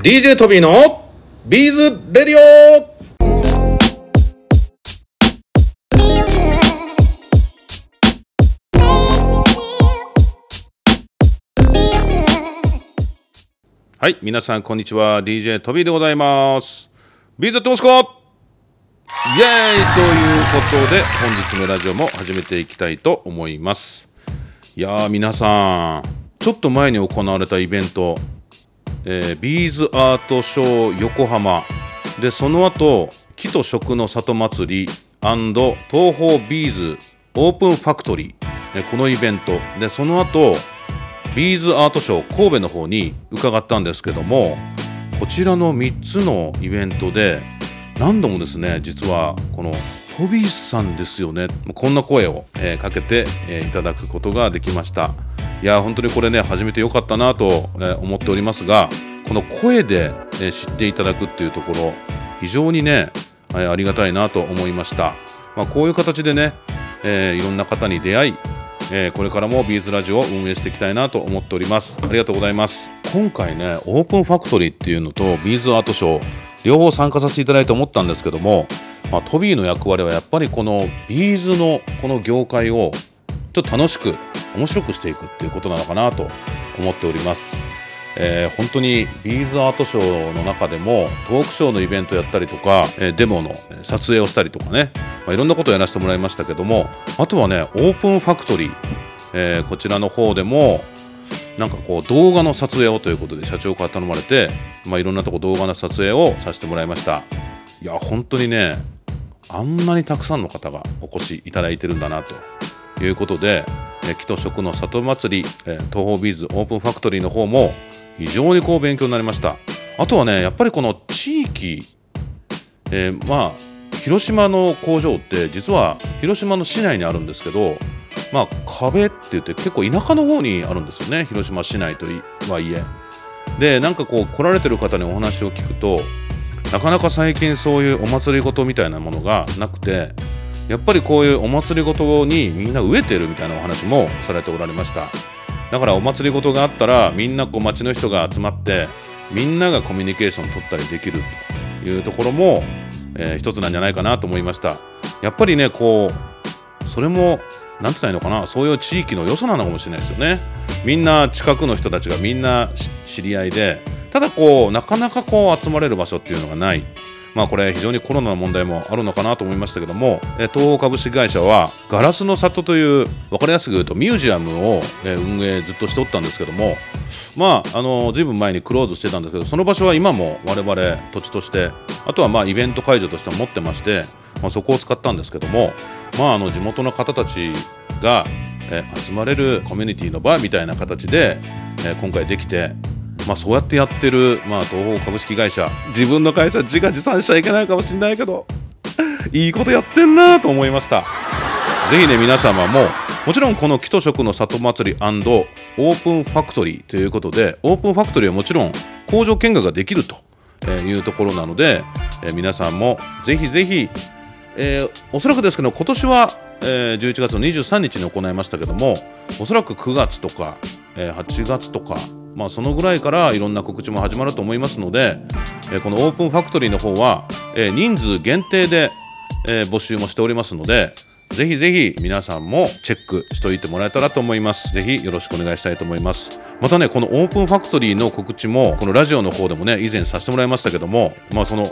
DJ トビーのビーズレディオはい、皆さんこんにちは。DJ トビーでございます。ビーズやってますか？イエーイということで、本日のラジオも始めていきたいと思います。いやー、皆さん、ちょっと前に行われたイベント、えービーズアートショー横浜でその後木と食の里祭り東宝ビーズオープンファクトリーねこのイベント。でその後ビーズアートショー神戸の方に伺ったんですけどもこちらの3つのイベントで何度もですね実はこのトビーさんですよね。こんな声を、えーかけて、えーいただくことができました。いや本当にこれね始めてよかったなと、思っておりますがこの声で、知っていただくっていうところ非常にね、ありがたいなと思いました、まあ、こういう形でね、えーいろんな方に出会いえーこれからもビーズラジオを運営していきたいなと思っております。ありがとうございます。今回ねオープンファクトリーっていうのとビーズアートショー両方参加させていただいて思ったんですけども、まあ、トビーの役割はやっぱりこのビーズのこの業界をちょっと楽しく面白くしていくっていうことなのかなと思っております。えー本当にビーズアートショーの中でもトークショーのイベントやったりとか、えデモの撮影をしたりとかね、まあ、いろんなことをやらせてもらいましたけどもあとはねオープンファクトリー、えーこちらの方でもなんかこう動画の撮影をということで社長から頼まれて、まあ、いろんなとこ動画の撮影をさせてもらいました。いや本当にねあんなにたくさんの方がお越しいただいてるんだなということで、木と食の里祭り、え東宝ビーズオープンファクトリーの方も非常にこう勉強になりました。あとはねやっぱりこの地域、えーまあ広島の工場って実は広島の市内にあるんですけどまあ壁って言って結構田舎の方にあるんですよね。広島市内とはいえ。でなんかこう来られてる方にお話を聞くとなかなか最近そういうお祭りごとみたいなものがなくてやっぱりこういうお祭りごとにみんな飢えてるみたいなお話もされておられました。だからお祭りごとがあったらみんなこう町の人が集まってみんながコミュニケーション取ったりできるというところも、えー一つなんじゃないかなと思いました。やっぱりねこうそれも何て言ったらいいのかなそういう地域の良さなのかもしれないですよね。みんな近くの人たちがみんな知り合いでただこうなかなかこう集まれる場所っていうのがない。まあこれ非常にコロナの問題もあるのかなと思いましたけどもえ東宝株式会社はガラスの里という分かりやすく言うとミュージアムをえ運営ずっとしておったんですけどもまああのずいぶん前にクローズしてたんですけどその場所は今も我々土地としてあとはまあイベント会場として持ってまして、まあ、そこを使ったんですけどもまああの地元の方たちが、え集まれるコミュニティの場みたいな形で、え今回できてまあ、そうやってやってる、まあ、東宝株式会社。自分の会社自画自賛しちゃいけないかもしれないけどいいことやってんなと思いました。ぜひね皆様ももちろんこの木と食の里祭りオープンファクトリーということでオープンファクトリーはもちろん工場見学ができるというところなので、えー皆さんもぜひぜひえーおそらくですけど今年は、えー11月の23日に行いましたけどもおそらく9月とか、えー8月とか、まあ、そのぐらいからいろんな告知も始まると思いますので、えこのオープンファクトリーの方は、え人数限定で、え募集もしておりますのでぜひぜひ皆さんもチェックしておいてもらえたらと思います。ぜひよろしくお願いしたいと思います。またね、このオープンファクトリーの告知も、このラジオの方でもね、以前させてもらいましたけども、まあそのオ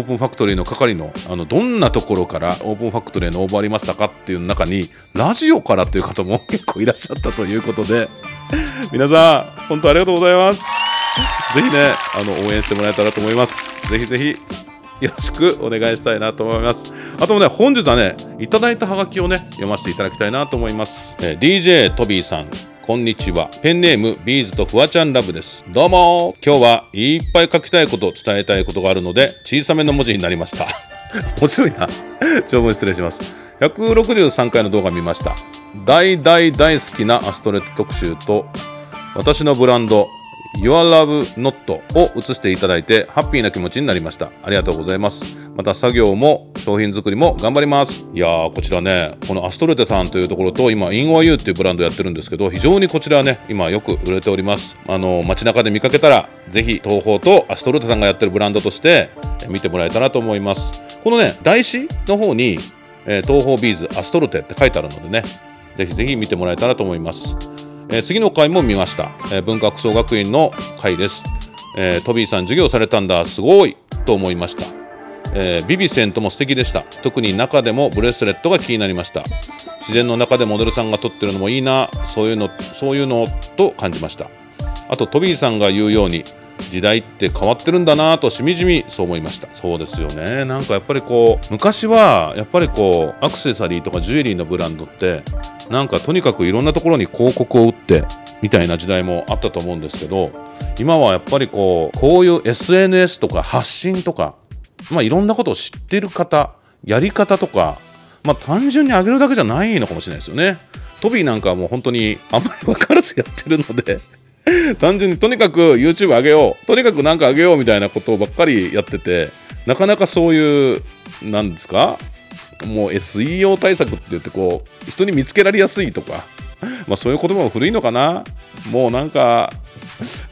ープンファクトリーの係の、あの、どんなところからオープンファクトリーの応募ありましたかっていう中に、ラジオからという方も 結構いらっしゃったということで、皆さん、本当ありがとうございます。ぜひね、あの、応援してもらえたらと思います。ぜひぜひ、よろしくお願いしたいなと思います。あともね、本日はね、いただいたハガキをね、読ませていただきたいなと思います。えー DJ トビーさん、こんにちは。ペンネーム、ビーズとフワちゃんラブです。どうも今日はいっぱい書きたいこと、伝えたいことがあるので、小さめの文字になりました。面白いな。長文失礼します。163回の動画見ました。大大大好きなアストレット特集と、私のブランド Your Love Not を映していただいてハッピーな気持ちになりました。ありがとうございます。また作業も商品作りも頑張ります。いやーこちらねこのアストルテさんというところと今インワユーっていうブランドやってるんですけど非常にこちらね今よく売れております。あの街中で見かけたらぜひ東宝とアストルテさんがやってるブランドとして見てもらえたらと思います。このね台紙の方に、えー、東宝ビーズアストルテって書いてあるのでねぜひぜひ見てもらえたらと思います。えー、次の回も見ました、えー、文化服装学院の回です、えー、トビーさん授業されたんだ。すごいと思いました、えビビセントも素敵でした。特に中でもブレスレットが気になりました。自然の中でモデルさんが撮ってるのもいいな。そういうのそういうのと感じました。あとトビーさんが言うように時代って変わってるんだなとしみじみそう思いました。そうですよね。なんかやっぱりこう昔はやっぱりこうアクセサリーとかジュエリーのブランドってなんかとにかくいろんなところに広告を打ってみたいな時代もあったと思うんですけど今はやっぱりこうこういう SNS とか発信とかまあいろんなことを知ってる方やり方とかまあ単純に上げるだけじゃないのかもしれないですよね。トビーなんかはもう本当にあんまり分からずやってるので 単純にとにかく YouTube 上げよう。とにかく何か上げようみたいなことばっかりやっててなかなかそういうなんですか？もう SEO 対策って言ってこう人に見つけられやすいとか。まあそういう言葉も古いのかな？もうなんか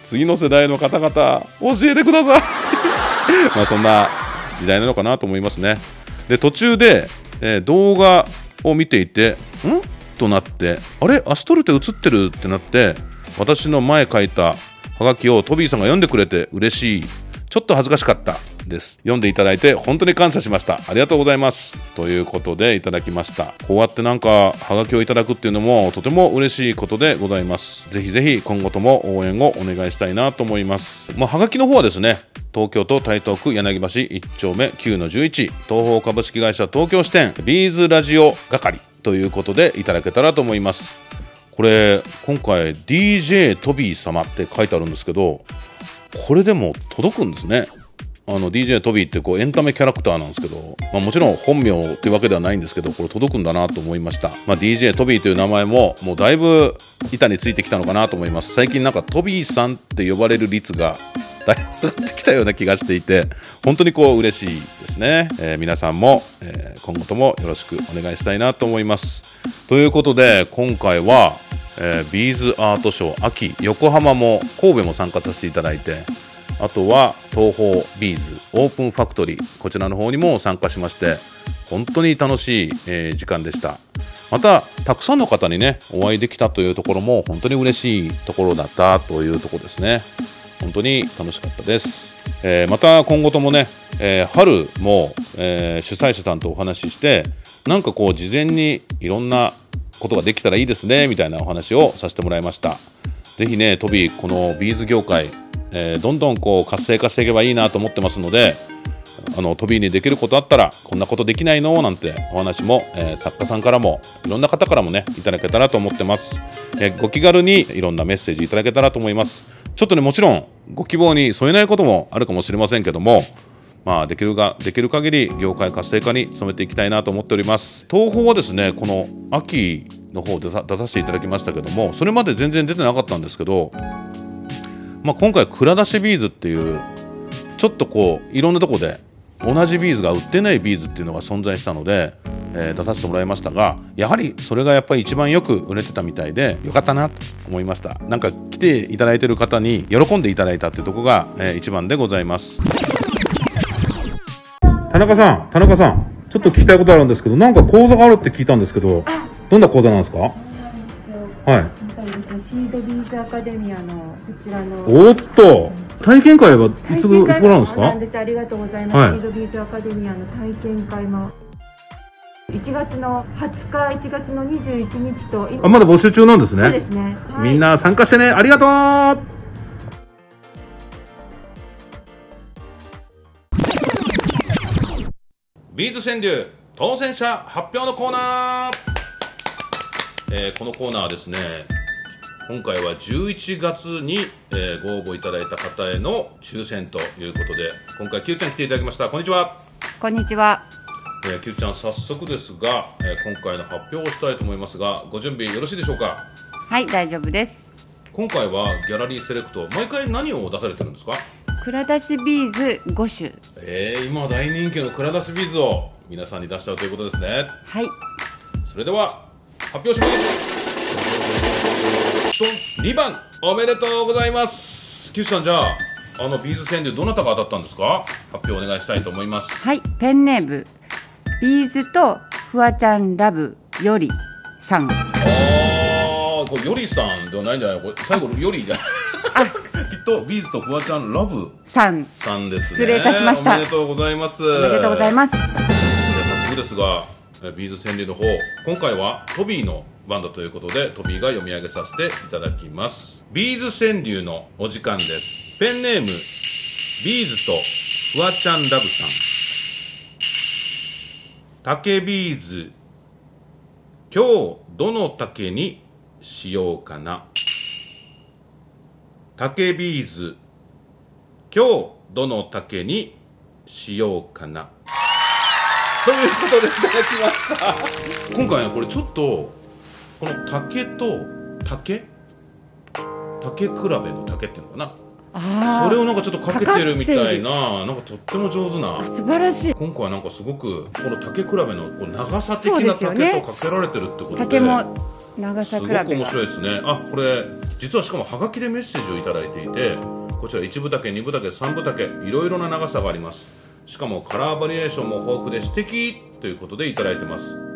次の世代の方々教えてください。まあそんな時代なのかなと思いますね。で途中で、えー、動画を見ていてん？となってあれ？アストルテ映ってる？ってなって私の前書いたハガキをトビーさんが読んでくれて嬉しい。ちょっと恥ずかしかったです。読んでいただいて本当に感謝しました。ありがとうございます。ということでいただきました。こうやってなんかハガキをいただくっていうのもとても嬉しいことでございます。ぜひぜひ今後とも応援をお願いしたいなと思います。まあ、はがきの方はですね東京都台東区柳橋1丁目9の11東方株式会社東京支店ビーズラジオ係ということでいただけたらと思います。これ今回 DJ トビー様って書いてあるんですけどこれでも届くんですね。あの DJ トビーってこうエンタメキャラクターなんですけど、まあ、もちろん本名っていうわけではないんですけどこれ届くんだなと思いました、まあ、DJ トビーという名前ももうだいぶ板についてきたのかなと思います。最近なんかトビーさんって呼ばれる率がだいぶ上がってきたような気がしていて本当にこう嬉しいですね、えー、皆さんも、えー、今後ともよろしくお願いしたいなと思います。ということで今回は、えー、ビーズアートショー秋横浜も神戸も参加させていただいてあとは東宝ビーズオープンファクトリー。こちらの方にも参加しまして本当に楽しい、え、時間でした。またたくさんの方にねお会いできたというところも本当に嬉しいところだったというところですね。本当に楽しかったです、えー、また今後ともね、えー、春も、えー、主催者さんとお話ししてなんかこう事前にいろんなことができたらいいですねみたいなお話をさせてもらいました。ぜひねトビーこのビーズ業界えー、どんどんこう活性化していけばいいなと思ってますのであの飛びにできることあったらこんなことできないの？なんてお話も、えー、作家さんからもいろんな方からもねいただけたらと思ってます、えー、ご気軽にいろんなメッセージいただけたらと思います。ちょっとねもちろんご希望に添えないこともあるかもしれませんけどもまあ、できるできる限り業界活性化に努めていきたいなと思っております。東宝はですねこの秋の方で出させていただきましたけどもそれまで全然出てなかったんですけどまあ、今回蔵出しビーズっていうちょっとこういろんなとこで同じビーズが売ってないビーズっていうのが存在したので、えー、出させてもらいましたがやはりそれがやっぱり一番よく売れてたみたいでよかったなと思いました。なんか来ていただいてる方に喜んでいただいたっていうとこが、えー、一番でございます。田中さん田中さんちょっと聞きたいことあるんですけどなんか講座があるって聞いたんですけどどんな講座なんですか？はいシードビーズアカデミアのこちらの。おっと体験会はいついつ頃なんですか？なんです。ありがとうございます、はい、シードビーズアカデミアの体験会も。1月の20日1月の21日とあまだ募集中なんですね。そうですね、はい、みんな参加してね。ありがとう。ビーズ川柳当選者発表のコーナー、えー、このコーナーはですね今回は11月に、えー、ご応募いただいた方への抽選ということで今回 Q ちゃん来ていただきました。こんにちは。こんにちは、えー、Q ちゃん早速ですが、えー、今回の発表をしたいと思いますがご準備よろしいでしょうか？はい大丈夫です。今回はギャラリーセレクト毎回何を出されてるんですか？蔵出しビーズ5種。えー、今大人気の蔵出しビーズを皆さんに出しちゃうということですね。はい。それでは発表します2番おめでとうございます。岸さんじゃああのビーズ川柳でどなたが当たったんですか？発表お願いしたいと思います。はいペンネームビーズとフワちゃんラブよりさん。ああこれよりさんではないんじゃない？これ最後よりじゃない？きっとビーズとフワちゃんラブさん。さんですね。失礼いたしました。おめでとうございます。おめでとうございます。じゃあ早速ですがえビーズ川柳の方。今回はトビーの番だということでトビーが読み上げさせていただきます。ビーズ川柳のお時間です。ペンネームビーズとフワちゃんラブさん。竹ビーズ今日どの竹にしようかな。竹ビーズ今日どの竹にしようかな。ということでいただきました。今回はこれちょっとこの竹と竹？竹比べの竹っていうのかな？ああそれをなんかちょっとかけてるみたいな。なんかとっても上手な。素晴らしい。今回はなんかすごくこの竹比べのこう長さ的な竹とかけられてるってことで。竹も長さす比べが。ごく面白いですね。あこれ実はしかもハガキでメッセージをいただいていてこちら1部竹2部竹3部竹いろいろな長さがあります。しかもカラーバリエーションも豊富で素敵ということでいただいてます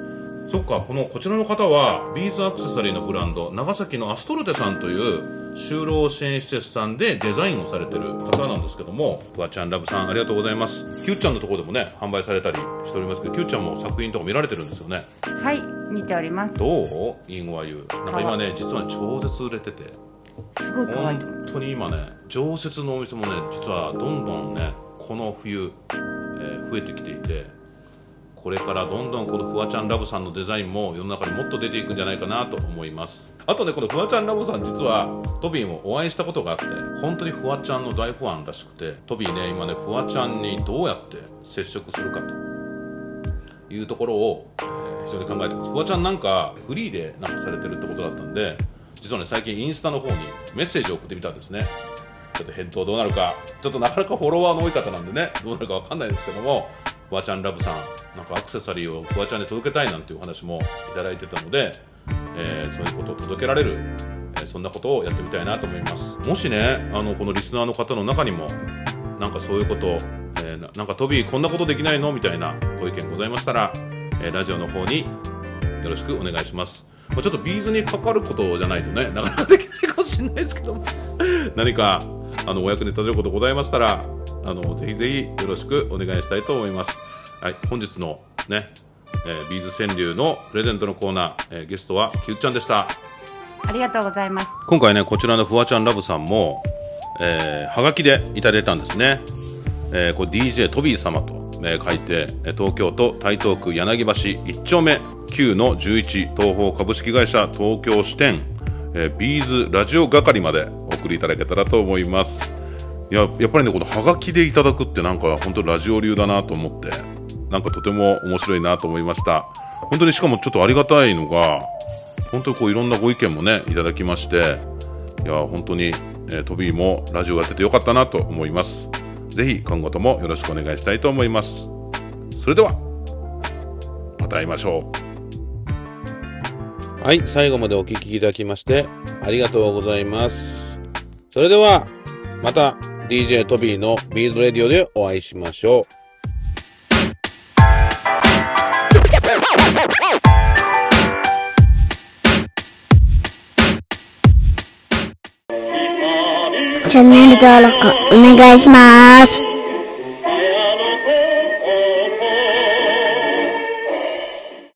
そっかこのこちらの方はビーズアクセサリーのブランド長崎のアストルテさんという就労支援施設さんでデザインをされてる方なんですけどもフワちゃんラブさんありがとうございます。キューちゃんのところでもね販売されたりしておりますけどキューちゃんも作品とか見られてるんですよね。はい見ております。どう？インゴアユなんか今ね実はね超絶売れてて。すごい可愛い本当に今ね常設のお店もね実はどんどんねこの冬、えー増えてきていてこれからどんどんこのフワちゃんラブさんのデザインも世の中にもっと出ていくんじゃないかなと思います。あとねこのフワちゃんラブさん実はトビーもお会いしたことがあって本当にフワちゃんの大ファンらしくてトビーね今ねフワちゃんにどうやって接触するかと。いうところを、えー非常に考えてますフワちゃんなんかフリーでなんかされてるってことだったんで実はね最近インスタの方にメッセージを送ってみたんですね。ちょっと返答どうなるかちょっとなかなかフォロワーの多い方なんでねどうなるかわかんないですけどもフワちゃんラブさんなんかアクセサリーをフワちゃんに届けたいなんていうお話もいただいてたので、えーそういうことを届けられる、えーそんなことをやってみたいなと思いますもしねあのこのリスナーの方の中にもなんかそういうこと、えーなんかトビーこんなことできないのみたいなご意見ございましたら、えーラジオの方によろしくお願いします。まちょっとビーズにかかることじゃないとね、なかなかできないかもしれないですけども、何かあのお役に立てることございましたら、あのぜひぜひよろしくお願いしたいと思います。はい、本日のね、えービーズ川柳のプレゼントのコーナー、えーゲストはキュッちゃんでした。ありがとうございます今回ねこちらのフワちゃんラブさんも、えーはがきでいただいたんですね、えーこれ DJ トビー様と、えー書いてえー東京都台東区柳橋1丁目9の11東方株式会社東京支店、えービーズラジオ係までお送りいただけたらと思います。いややっぱりねこのはがきでいただくってなんか本当ラジオ流だなと思ってなんかとても面白いなと思いました。本当にしかもちょっとありがたいのが本当にこういろんなご意見もねいただきましていや本当に、えートビーもラジオやっててよかったなと思います。ぜひ今後ともよろしくお願いしたいと思います。それではまた会いましょう。はい最後までお聞きいただきましてありがとうございます。それではまた DJ トビーのビーズレディオでお会いしましょうチャンネル登録お願いします。